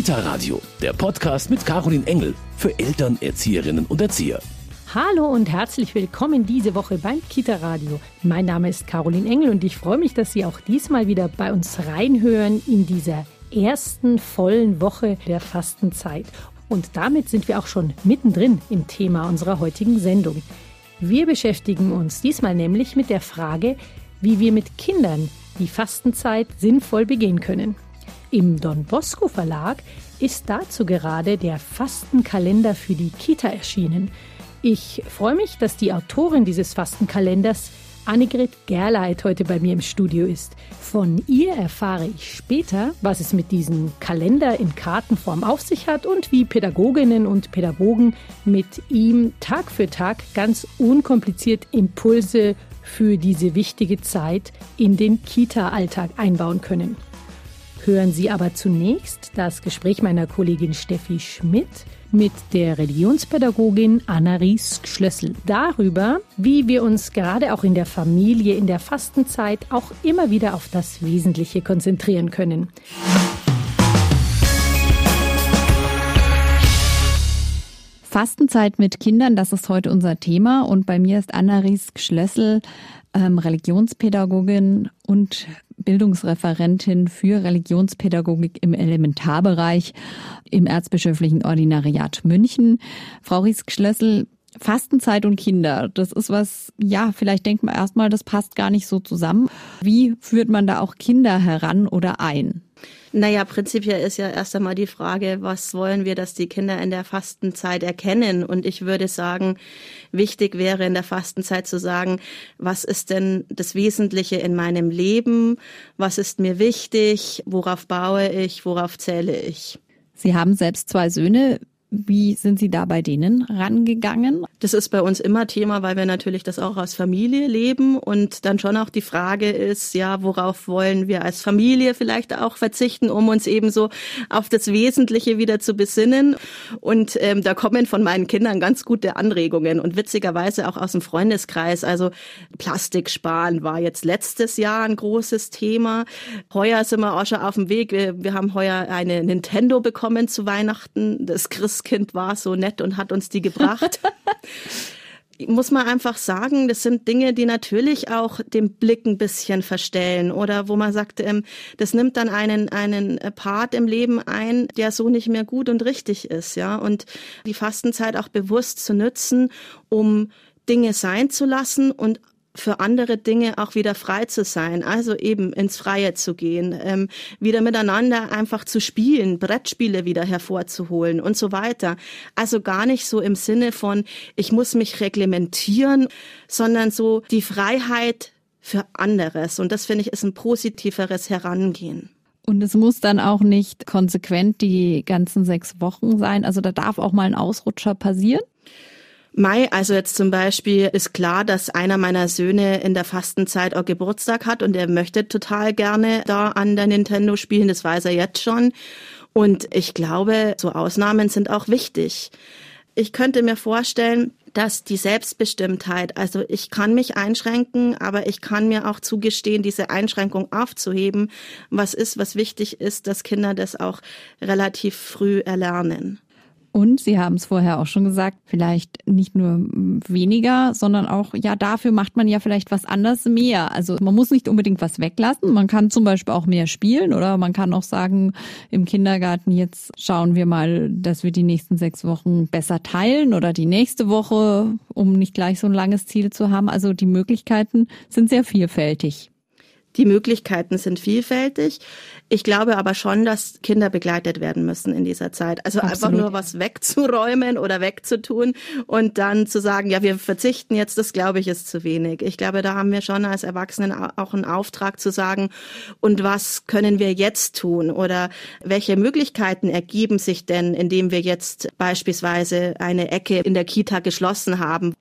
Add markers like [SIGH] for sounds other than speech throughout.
Kita Radio, der Podcast mit Caroline Engel für Eltern, Erzieherinnen und Erzieher. Hallo und herzlich willkommen diese Woche beim Kita Radio. Mein Name ist Caroline Engel und ich freue mich, dass Sie auch diesmal wieder bei uns reinhören in dieser ersten vollen Woche der Fastenzeit. Und damit sind wir auch schon mittendrin im Thema unserer heutigen Sendung. Wir beschäftigen uns diesmal nämlich mit der Frage, wie wir mit Kindern die Fastenzeit sinnvoll begehen können. Im Don Bosco Verlag ist dazu gerade der Fastenkalender für die Kita erschienen. Ich freue mich, dass die Autorin dieses Fastenkalenders Annegret Gerleit heute bei mir im Studio ist. Von ihr erfahre ich später, was es mit diesem Kalender in Kartenform auf sich hat und wie Pädagoginnen und Pädagogen mit ihm Tag für Tag ganz unkompliziert Impulse für diese wichtige Zeit in den Kita-Alltag einbauen können. Hören Sie aber zunächst das Gespräch meiner Kollegin Steffi Schmidt mit der Religionspädagogin Anna-Ries Schlössel darüber, wie wir uns gerade auch in der Familie in der Fastenzeit auch immer wieder auf das Wesentliche konzentrieren können. Fastenzeit mit Kindern, das ist heute unser Thema. Und bei mir ist Anna-Ries Schlössel, ähm, Religionspädagogin und Bildungsreferentin für Religionspädagogik im Elementarbereich im Erzbischöflichen Ordinariat München. Frau Riesk-Schlössel, Fastenzeit und Kinder, das ist was, ja, vielleicht denkt man erstmal, das passt gar nicht so zusammen. Wie führt man da auch Kinder heran oder ein? Naja, prinzipiell ist ja erst einmal die Frage, was wollen wir, dass die Kinder in der Fastenzeit erkennen? Und ich würde sagen, wichtig wäre in der Fastenzeit zu sagen, was ist denn das Wesentliche in meinem Leben? Was ist mir wichtig? Worauf baue ich? Worauf zähle ich? Sie haben selbst zwei Söhne. Wie sind Sie da bei denen rangegangen? Das ist bei uns immer Thema, weil wir natürlich das auch als Familie leben und dann schon auch die Frage ist, ja, worauf wollen wir als Familie vielleicht auch verzichten, um uns eben so auf das Wesentliche wieder zu besinnen. Und ähm, da kommen von meinen Kindern ganz gute Anregungen und witzigerweise auch aus dem Freundeskreis. Also Plastik sparen war jetzt letztes Jahr ein großes Thema. Heuer sind wir auch schon auf dem Weg. Wir, wir haben heuer eine Nintendo bekommen zu Weihnachten. Das Christ Kind war so nett und hat uns die gebracht. [LAUGHS] muss man einfach sagen, das sind Dinge, die natürlich auch den Blick ein bisschen verstellen oder wo man sagt, ähm, das nimmt dann einen, einen Part im Leben ein, der so nicht mehr gut und richtig ist, ja. Und die Fastenzeit auch bewusst zu nutzen, um Dinge sein zu lassen und für andere Dinge auch wieder frei zu sein, also eben ins Freie zu gehen, ähm, wieder miteinander einfach zu spielen, Brettspiele wieder hervorzuholen und so weiter. Also gar nicht so im Sinne von, ich muss mich reglementieren, sondern so die Freiheit für anderes. Und das finde ich ist ein positiveres Herangehen. Und es muss dann auch nicht konsequent die ganzen sechs Wochen sein. Also da darf auch mal ein Ausrutscher passieren. Mai, also jetzt zum Beispiel ist klar, dass einer meiner Söhne in der Fastenzeit auch Geburtstag hat und er möchte total gerne da an der Nintendo spielen, das weiß er jetzt schon. Und ich glaube, so Ausnahmen sind auch wichtig. Ich könnte mir vorstellen, dass die Selbstbestimmtheit, also ich kann mich einschränken, aber ich kann mir auch zugestehen, diese Einschränkung aufzuheben, was ist, was wichtig ist, dass Kinder das auch relativ früh erlernen. Und Sie haben es vorher auch schon gesagt, vielleicht nicht nur weniger, sondern auch, ja, dafür macht man ja vielleicht was anderes mehr. Also man muss nicht unbedingt was weglassen. Man kann zum Beispiel auch mehr spielen oder man kann auch sagen, im Kindergarten jetzt schauen wir mal, dass wir die nächsten sechs Wochen besser teilen oder die nächste Woche, um nicht gleich so ein langes Ziel zu haben. Also die Möglichkeiten sind sehr vielfältig. Die Möglichkeiten sind vielfältig. Ich glaube aber schon, dass Kinder begleitet werden müssen in dieser Zeit. Also Absolut. einfach nur was wegzuräumen oder wegzutun und dann zu sagen, ja, wir verzichten jetzt, das glaube ich ist zu wenig. Ich glaube, da haben wir schon als Erwachsenen auch einen Auftrag zu sagen, und was können wir jetzt tun oder welche Möglichkeiten ergeben sich denn, indem wir jetzt beispielsweise eine Ecke in der Kita geschlossen haben?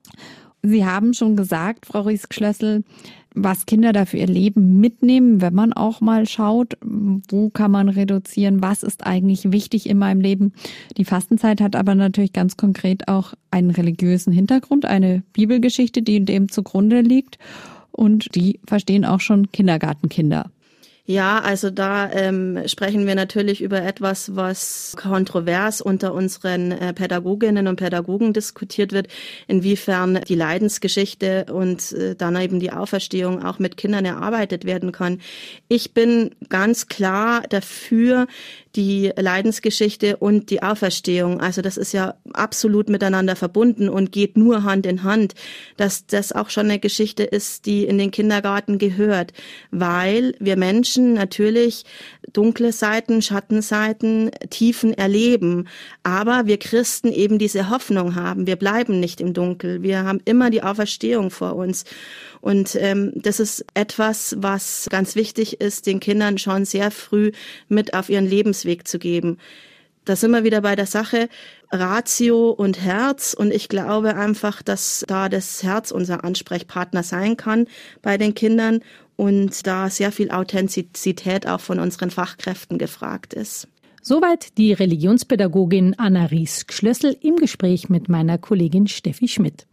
Sie haben schon gesagt, Frau Riesk-Schlössel, was Kinder da für ihr Leben mitnehmen, wenn man auch mal schaut, wo kann man reduzieren, was ist eigentlich wichtig in meinem Leben. Die Fastenzeit hat aber natürlich ganz konkret auch einen religiösen Hintergrund, eine Bibelgeschichte, die dem zugrunde liegt und die verstehen auch schon Kindergartenkinder. Ja, also da ähm, sprechen wir natürlich über etwas, was kontrovers unter unseren äh, Pädagoginnen und Pädagogen diskutiert wird, inwiefern die Leidensgeschichte und äh, dann eben die Auferstehung auch mit Kindern erarbeitet werden kann. Ich bin ganz klar dafür, die Leidensgeschichte und die Auferstehung. Also das ist ja absolut miteinander verbunden und geht nur Hand in Hand, dass das auch schon eine Geschichte ist, die in den Kindergarten gehört, weil wir Menschen natürlich dunkle Seiten, Schattenseiten, Tiefen erleben, aber wir Christen eben diese Hoffnung haben. Wir bleiben nicht im Dunkel. Wir haben immer die Auferstehung vor uns. Und ähm, das ist etwas, was ganz wichtig ist, den Kindern schon sehr früh mit auf ihren Lebensweg zu geben. Da sind wir wieder bei der Sache Ratio und Herz. Und ich glaube einfach, dass da das Herz unser Ansprechpartner sein kann bei den Kindern und da sehr viel Authentizität auch von unseren Fachkräften gefragt ist. Soweit die Religionspädagogin Anna Ries-Schlössel im Gespräch mit meiner Kollegin Steffi Schmidt.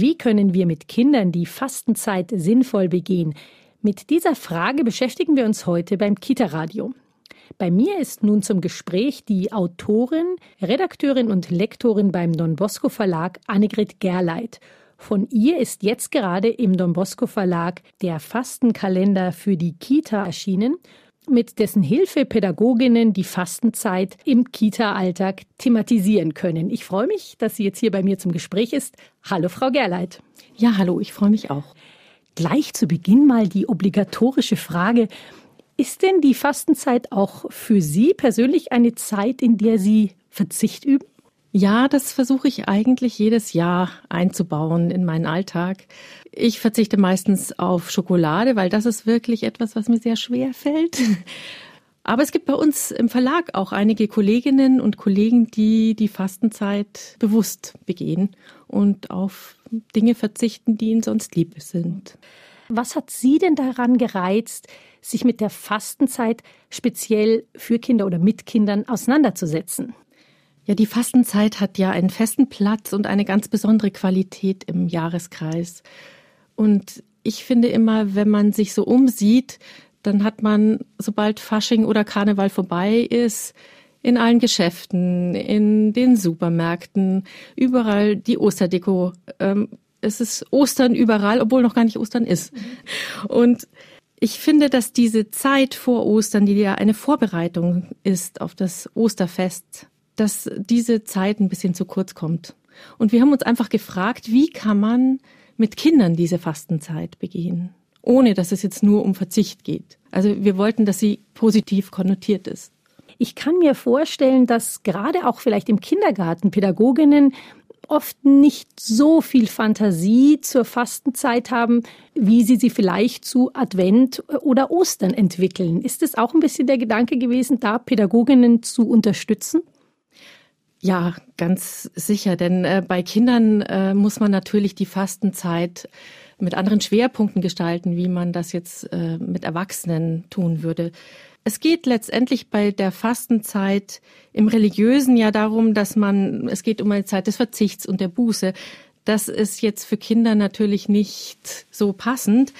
Wie können wir mit Kindern die Fastenzeit sinnvoll begehen? Mit dieser Frage beschäftigen wir uns heute beim Kita-Radio. Bei mir ist nun zum Gespräch die Autorin, Redakteurin und Lektorin beim Don Bosco Verlag Annegret Gerleit. Von ihr ist jetzt gerade im Don Bosco Verlag der Fastenkalender für die Kita erschienen mit dessen Hilfe Pädagoginnen die Fastenzeit im Kita-Alltag thematisieren können. Ich freue mich, dass sie jetzt hier bei mir zum Gespräch ist. Hallo, Frau Gerleit. Ja, hallo, ich freue mich auch. Gleich zu Beginn mal die obligatorische Frage. Ist denn die Fastenzeit auch für Sie persönlich eine Zeit, in der Sie Verzicht üben? Ja, das versuche ich eigentlich jedes Jahr einzubauen in meinen Alltag. Ich verzichte meistens auf Schokolade, weil das ist wirklich etwas, was mir sehr schwer fällt. [LAUGHS] Aber es gibt bei uns im Verlag auch einige Kolleginnen und Kollegen, die die Fastenzeit bewusst begehen und auf Dinge verzichten, die ihnen sonst lieb sind. Was hat Sie denn daran gereizt, sich mit der Fastenzeit speziell für Kinder oder mit Kindern auseinanderzusetzen? Ja, die Fastenzeit hat ja einen festen Platz und eine ganz besondere Qualität im Jahreskreis. Und ich finde immer, wenn man sich so umsieht, dann hat man, sobald Fasching oder Karneval vorbei ist, in allen Geschäften, in den Supermärkten, überall die Osterdeko. Ähm, es ist Ostern überall, obwohl noch gar nicht Ostern ist. Und ich finde, dass diese Zeit vor Ostern, die ja eine Vorbereitung ist auf das Osterfest, dass diese Zeit ein bisschen zu kurz kommt. Und wir haben uns einfach gefragt, wie kann man mit Kindern diese Fastenzeit begehen, ohne dass es jetzt nur um Verzicht geht. Also wir wollten, dass sie positiv konnotiert ist. Ich kann mir vorstellen, dass gerade auch vielleicht im Kindergarten Pädagoginnen oft nicht so viel Fantasie zur Fastenzeit haben, wie sie sie vielleicht zu Advent oder Ostern entwickeln. Ist es auch ein bisschen der Gedanke gewesen, da Pädagoginnen zu unterstützen? Ja, ganz sicher, denn äh, bei Kindern äh, muss man natürlich die Fastenzeit mit anderen Schwerpunkten gestalten, wie man das jetzt äh, mit Erwachsenen tun würde. Es geht letztendlich bei der Fastenzeit im Religiösen ja darum, dass man, es geht um eine Zeit des Verzichts und der Buße. Das ist jetzt für Kinder natürlich nicht so passend,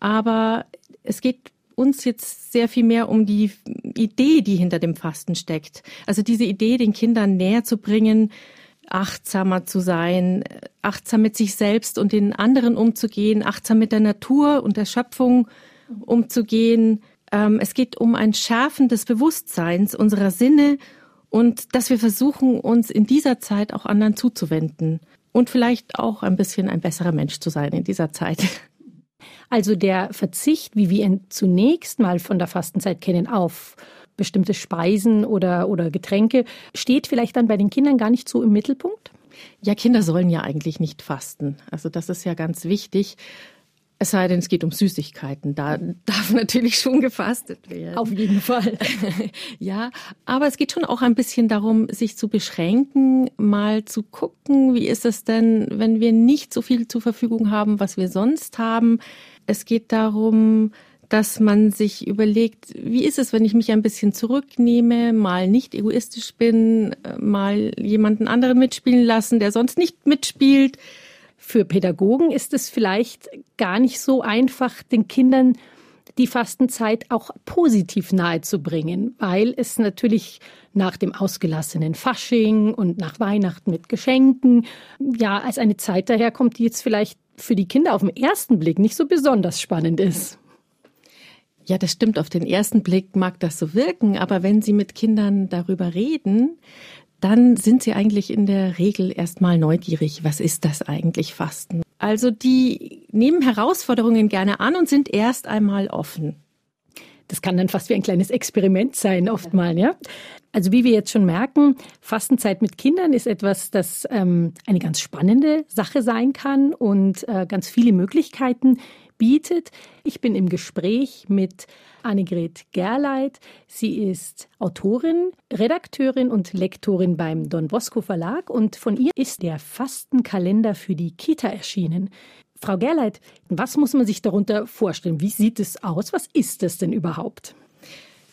aber es geht uns jetzt sehr viel mehr um die Idee, die hinter dem Fasten steckt. Also diese Idee, den Kindern näher zu bringen, achtsamer zu sein, achtsam mit sich selbst und den anderen umzugehen, achtsam mit der Natur und der Schöpfung umzugehen. Ähm, es geht um ein Schärfen des Bewusstseins unserer Sinne und dass wir versuchen, uns in dieser Zeit auch anderen zuzuwenden und vielleicht auch ein bisschen ein besserer Mensch zu sein in dieser Zeit. [LAUGHS] Also der Verzicht, wie wir ihn zunächst mal von der Fastenzeit kennen, auf bestimmte Speisen oder, oder Getränke, steht vielleicht dann bei den Kindern gar nicht so im Mittelpunkt? Ja, Kinder sollen ja eigentlich nicht fasten. Also das ist ja ganz wichtig. Es sei denn, es geht um Süßigkeiten. Da [LAUGHS] darf natürlich schon gefastet werden. Auf jeden Fall. [LAUGHS] ja, aber es geht schon auch ein bisschen darum, sich zu beschränken, mal zu gucken, wie ist es denn, wenn wir nicht so viel zur Verfügung haben, was wir sonst haben. Es geht darum, dass man sich überlegt, wie ist es, wenn ich mich ein bisschen zurücknehme, mal nicht egoistisch bin, mal jemanden anderen mitspielen lassen, der sonst nicht mitspielt für Pädagogen ist es vielleicht gar nicht so einfach, den Kindern die Fastenzeit auch positiv nahezubringen, weil es natürlich nach dem ausgelassenen Fasching und nach Weihnachten mit Geschenken ja als eine Zeit daherkommt, die jetzt vielleicht für die Kinder auf den ersten Blick nicht so besonders spannend ist. Ja, das stimmt. Auf den ersten Blick mag das so wirken, aber wenn Sie mit Kindern darüber reden, dann sind sie eigentlich in der Regel erstmal neugierig. Was ist das eigentlich Fasten? Also die nehmen Herausforderungen gerne an und sind erst einmal offen. Das kann dann fast wie ein kleines Experiment sein, oft mal, ja. Also wie wir jetzt schon merken, Fastenzeit mit Kindern ist etwas, das ähm, eine ganz spannende Sache sein kann und äh, ganz viele Möglichkeiten bietet. Ich bin im Gespräch mit Annegret Gerleit. Sie ist Autorin, Redakteurin und Lektorin beim Don Bosco Verlag und von ihr ist der Fastenkalender für die Kita erschienen. Frau Gerleit, was muss man sich darunter vorstellen? Wie sieht es aus? Was ist es denn überhaupt?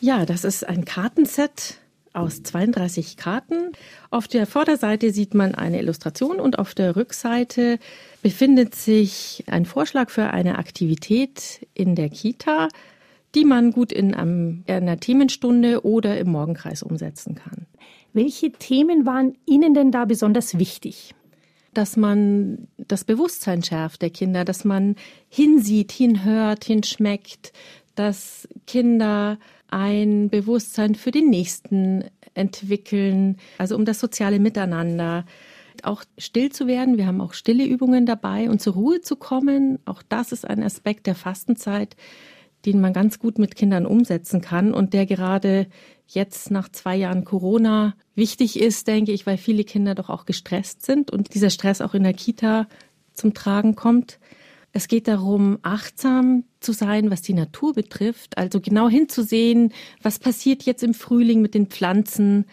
Ja, das ist ein Kartenset aus 32 Karten. Auf der Vorderseite sieht man eine Illustration und auf der Rückseite befindet sich ein Vorschlag für eine Aktivität in der Kita, die man gut in einer Themenstunde oder im Morgenkreis umsetzen kann. Welche Themen waren Ihnen denn da besonders wichtig? Dass man das Bewusstsein schärft der Kinder, dass man hinsieht, hinhört, hinschmeckt, dass Kinder ein Bewusstsein für den Nächsten entwickeln, also um das soziale Miteinander, auch still zu werden. Wir haben auch stille Übungen dabei und zur Ruhe zu kommen. Auch das ist ein Aspekt der Fastenzeit, den man ganz gut mit Kindern umsetzen kann und der gerade jetzt nach zwei Jahren Corona wichtig ist, denke ich, weil viele Kinder doch auch gestresst sind und dieser Stress auch in der Kita zum Tragen kommt. Es geht darum, achtsam zu sein, was die Natur betrifft, also genau hinzusehen, was passiert jetzt im Frühling mit den Pflanzen.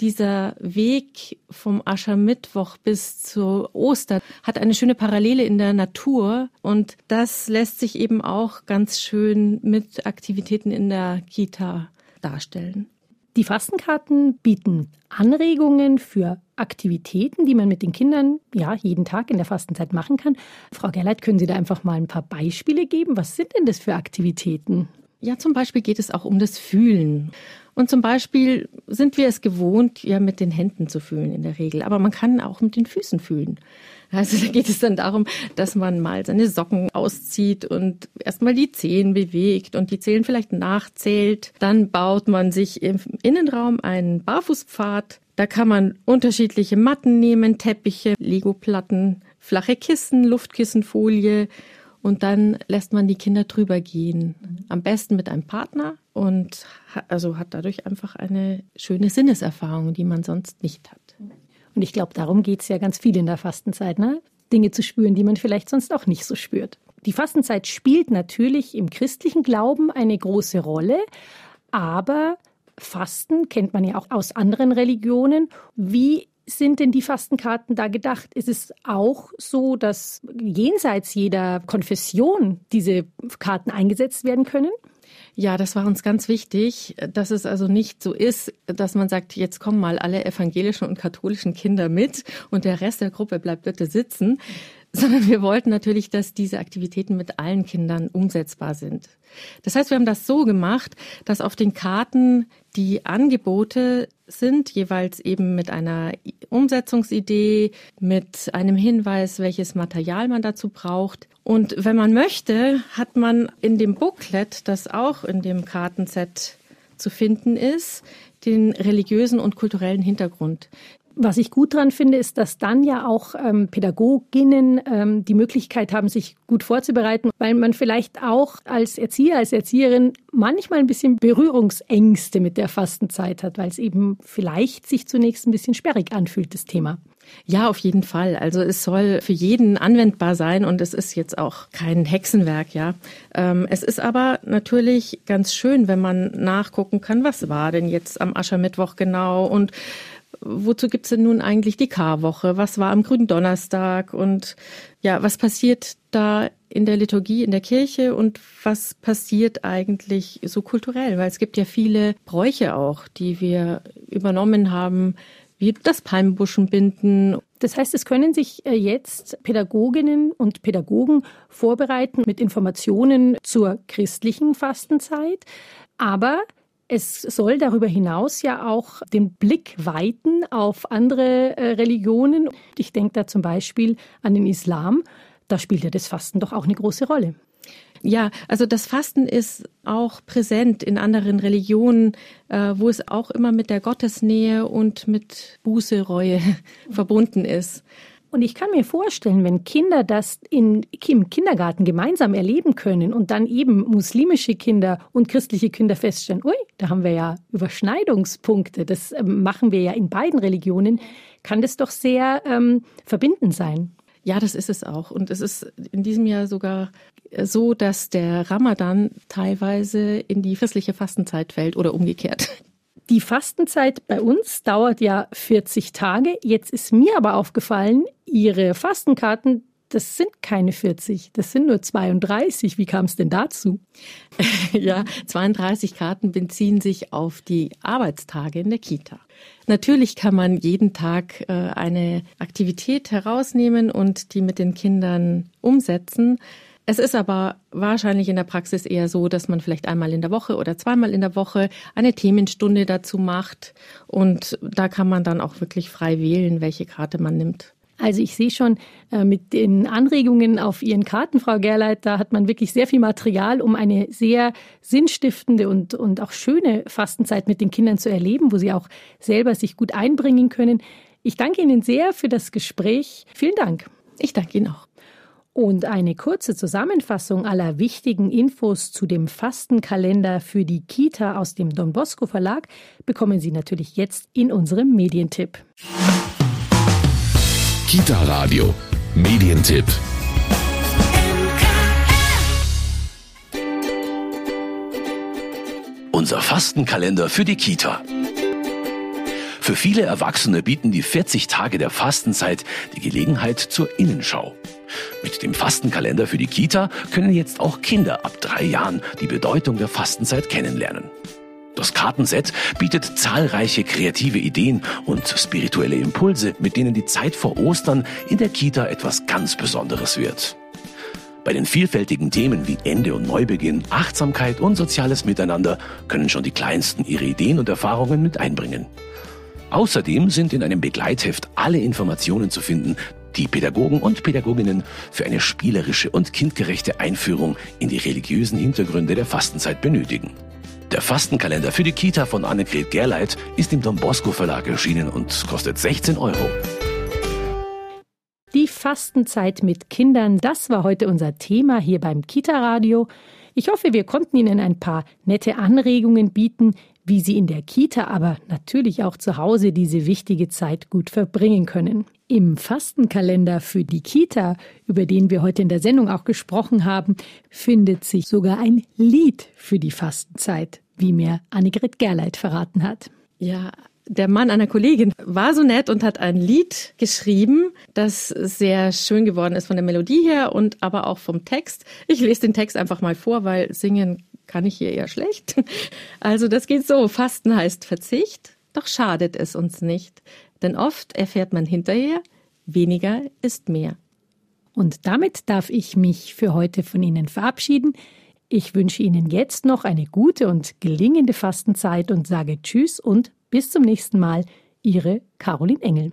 Dieser Weg vom Aschermittwoch bis zu Ostern hat eine schöne Parallele in der Natur und das lässt sich eben auch ganz schön mit Aktivitäten in der Kita darstellen. Die Fastenkarten bieten Anregungen für Aktivitäten, die man mit den Kindern ja jeden Tag in der Fastenzeit machen kann. Frau Gerleit, können Sie da einfach mal ein paar Beispiele geben? Was sind denn das für Aktivitäten? Ja, zum Beispiel geht es auch um das Fühlen. Und zum Beispiel sind wir es gewohnt, ja mit den Händen zu fühlen in der Regel, aber man kann auch mit den Füßen fühlen. Also da geht es dann darum, dass man mal seine Socken auszieht und erstmal die Zehen bewegt und die Zehen vielleicht nachzählt. Dann baut man sich im Innenraum einen Barfußpfad. Da kann man unterschiedliche Matten nehmen, Teppiche, Legoplatten, flache Kissen, Luftkissenfolie und dann lässt man die Kinder drüber gehen. Am besten mit einem Partner und also hat dadurch einfach eine schöne Sinneserfahrung, die man sonst nicht hat. Und ich glaube, darum geht es ja ganz viel in der Fastenzeit, ne? Dinge zu spüren, die man vielleicht sonst auch nicht so spürt. Die Fastenzeit spielt natürlich im christlichen Glauben eine große Rolle, aber Fasten kennt man ja auch aus anderen Religionen. Wie sind denn die Fastenkarten da gedacht? Ist es auch so, dass jenseits jeder Konfession diese Karten eingesetzt werden können? Ja, das war uns ganz wichtig, dass es also nicht so ist, dass man sagt, jetzt kommen mal alle evangelischen und katholischen Kinder mit und der Rest der Gruppe bleibt bitte sitzen, sondern wir wollten natürlich, dass diese Aktivitäten mit allen Kindern umsetzbar sind. Das heißt, wir haben das so gemacht, dass auf den Karten die Angebote sind, jeweils eben mit einer Umsetzungsidee, mit einem Hinweis, welches Material man dazu braucht. Und wenn man möchte, hat man in dem Booklet, das auch in dem Kartenset zu finden ist, den religiösen und kulturellen Hintergrund. Was ich gut dran finde, ist, dass dann ja auch ähm, Pädagoginnen ähm, die Möglichkeit haben, sich gut vorzubereiten, weil man vielleicht auch als Erzieher, als Erzieherin manchmal ein bisschen Berührungsängste mit der Fastenzeit hat, weil es eben vielleicht sich zunächst ein bisschen sperrig anfühlt, das Thema. Ja, auf jeden Fall. Also es soll für jeden anwendbar sein und es ist jetzt auch kein Hexenwerk, ja. Ähm, es ist aber natürlich ganz schön, wenn man nachgucken kann, was war denn jetzt am Aschermittwoch genau und wozu gibt's denn nun eigentlich die Karwoche? Was war am grünen Donnerstag? Und ja, was passiert da in der Liturgie, in der Kirche und was passiert eigentlich so kulturell? Weil es gibt ja viele Bräuche auch, die wir übernommen haben, wie das Palmbuschenbinden. Das heißt, es können sich äh, jetzt Pädagoginnen und Pädagogen vorbereiten mit Informationen zur christlichen Fastenzeit, aber es soll darüber hinaus ja auch den Blick weiten auf andere äh, Religionen. Ich denke da zum Beispiel an den Islam. Da spielt ja das Fasten doch auch eine große Rolle. Ja, also das Fasten ist auch präsent in anderen Religionen, äh, wo es auch immer mit der Gottesnähe und mit Buße, Reue [LAUGHS] verbunden ist. Und ich kann mir vorstellen, wenn Kinder das in, im Kindergarten gemeinsam erleben können und dann eben muslimische Kinder und christliche Kinder feststellen, ui, da haben wir ja Überschneidungspunkte, das ähm, machen wir ja in beiden Religionen, kann das doch sehr ähm, verbindend sein. Ja, das ist es auch. Und es ist in diesem Jahr sogar so, dass der Ramadan teilweise in die christliche Fastenzeit fällt oder umgekehrt. Die Fastenzeit bei uns dauert ja 40 Tage. Jetzt ist mir aber aufgefallen, Ihre Fastenkarten, das sind keine 40, das sind nur 32. Wie kam es denn dazu? [LAUGHS] ja, 32 Karten beziehen sich auf die Arbeitstage in der Kita. Natürlich kann man jeden Tag äh, eine Aktivität herausnehmen und die mit den Kindern umsetzen. Es ist aber wahrscheinlich in der Praxis eher so, dass man vielleicht einmal in der Woche oder zweimal in der Woche eine Themenstunde dazu macht. Und da kann man dann auch wirklich frei wählen, welche Karte man nimmt. Also ich sehe schon äh, mit den Anregungen auf Ihren Karten, Frau Gerleit, da hat man wirklich sehr viel Material, um eine sehr sinnstiftende und, und auch schöne Fastenzeit mit den Kindern zu erleben, wo sie auch selber sich gut einbringen können. Ich danke Ihnen sehr für das Gespräch. Vielen Dank. Ich danke Ihnen auch. Und eine kurze Zusammenfassung aller wichtigen Infos zu dem Fastenkalender für die Kita aus dem Don Bosco Verlag bekommen Sie natürlich jetzt in unserem Medientipp. Kita Radio Medientipp. Unser Fastenkalender für die Kita. Für viele Erwachsene bieten die 40 Tage der Fastenzeit die Gelegenheit zur Innenschau. Mit dem Fastenkalender für die Kita können jetzt auch Kinder ab drei Jahren die Bedeutung der Fastenzeit kennenlernen. Das Kartenset bietet zahlreiche kreative Ideen und spirituelle Impulse, mit denen die Zeit vor Ostern in der Kita etwas ganz Besonderes wird. Bei den vielfältigen Themen wie Ende und Neubeginn, Achtsamkeit und soziales Miteinander können schon die Kleinsten ihre Ideen und Erfahrungen mit einbringen. Außerdem sind in einem Begleitheft alle Informationen zu finden, die Pädagogen und Pädagoginnen für eine spielerische und kindgerechte Einführung in die religiösen Hintergründe der Fastenzeit benötigen. Der Fastenkalender für die Kita von Annegret Gerleit ist im Don Bosco Verlag erschienen und kostet 16 Euro. Die Fastenzeit mit Kindern, das war heute unser Thema hier beim Kita Radio. Ich hoffe, wir konnten Ihnen ein paar nette Anregungen bieten, wie Sie in der Kita, aber natürlich auch zu Hause diese wichtige Zeit gut verbringen können. Im Fastenkalender für die Kita, über den wir heute in der Sendung auch gesprochen haben, findet sich sogar ein Lied für die Fastenzeit, wie mir Annegret Gerleit verraten hat. Ja, der Mann einer Kollegin war so nett und hat ein Lied geschrieben, das sehr schön geworden ist von der Melodie her und aber auch vom Text. Ich lese den Text einfach mal vor, weil singen kann ich hier eher schlecht. [LAUGHS] Also das geht so. Fasten heißt Verzicht, doch schadet es uns nicht. Denn oft erfährt man hinterher, weniger ist mehr. Und damit darf ich mich für heute von Ihnen verabschieden. Ich wünsche Ihnen jetzt noch eine gute und gelingende Fastenzeit und sage Tschüss und bis zum nächsten Mal. Ihre Caroline Engel.